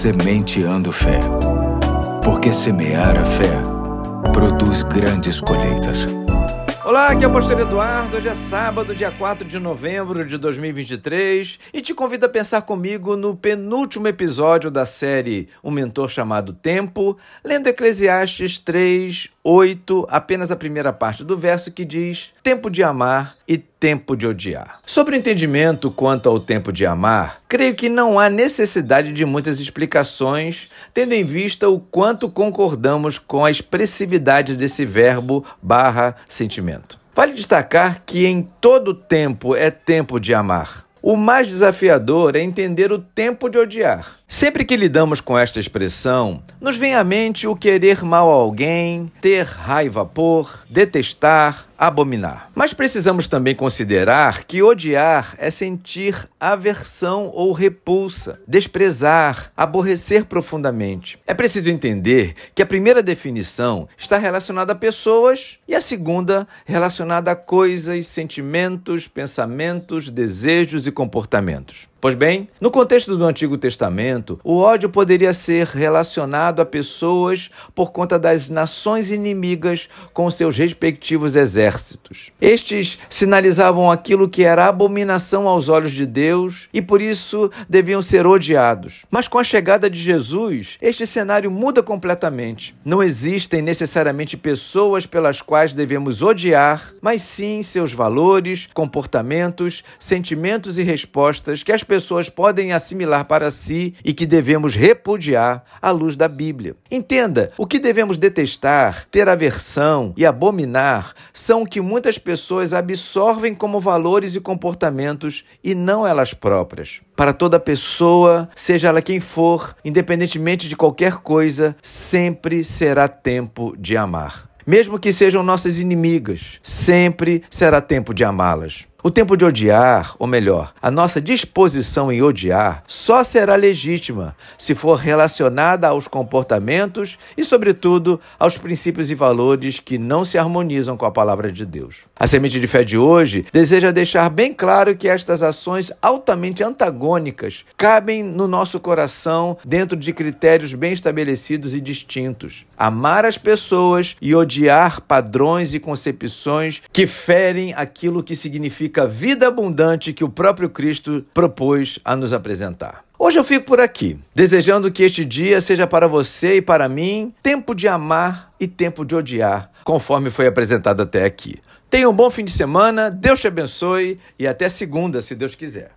Sementeando Fé. Porque semear a fé produz grandes colheitas. Olá, aqui é o Pastor Eduardo. Hoje é sábado, dia 4 de novembro de 2023 e te convido a pensar comigo no penúltimo episódio da série Um Mentor Chamado Tempo, lendo Eclesiastes 3, 8, apenas a primeira parte do verso que diz: Tempo de amar e tempo de odiar. Sobre o entendimento quanto ao tempo de amar, creio que não há necessidade de muitas explicações, tendo em vista o quanto concordamos com a expressividade desse verbo barra sentimento. Vale destacar que em todo tempo é tempo de amar. O mais desafiador é entender o tempo de odiar. Sempre que lidamos com esta expressão, nos vem à mente o querer mal a alguém, ter raiva por, detestar, abominar. Mas precisamos também considerar que odiar é sentir aversão ou repulsa, desprezar, aborrecer profundamente. É preciso entender que a primeira definição está relacionada a pessoas e a segunda relacionada a coisas, sentimentos, pensamentos, desejos e comportamentos. Pois bem, no contexto do Antigo Testamento, o ódio poderia ser relacionado a pessoas por conta das nações inimigas com seus respectivos exércitos. Estes sinalizavam aquilo que era abominação aos olhos de Deus e por isso deviam ser odiados. Mas com a chegada de Jesus, este cenário muda completamente. Não existem necessariamente pessoas pelas quais devemos odiar, mas sim seus valores, comportamentos, sentimentos e respostas que as pessoas podem assimilar para si e que devemos repudiar à luz da Bíblia. Entenda, o que devemos detestar, ter aversão e abominar são o que muitas pessoas absorvem como valores e comportamentos e não elas próprias. Para toda pessoa, seja ela quem for, independentemente de qualquer coisa, sempre será tempo de amar. Mesmo que sejam nossas inimigas, sempre será tempo de amá-las. O tempo de odiar, ou melhor, a nossa disposição em odiar, só será legítima se for relacionada aos comportamentos e, sobretudo, aos princípios e valores que não se harmonizam com a palavra de Deus. A semente de fé de hoje deseja deixar bem claro que estas ações altamente antagônicas cabem no nosso coração dentro de critérios bem estabelecidos e distintos. Amar as pessoas e odiar padrões e concepções que ferem aquilo que significa significa vida abundante que o próprio Cristo propôs a nos apresentar. Hoje eu fico por aqui, desejando que este dia seja para você e para mim tempo de amar e tempo de odiar, conforme foi apresentado até aqui. Tenha um bom fim de semana, Deus te abençoe e até segunda, se Deus quiser.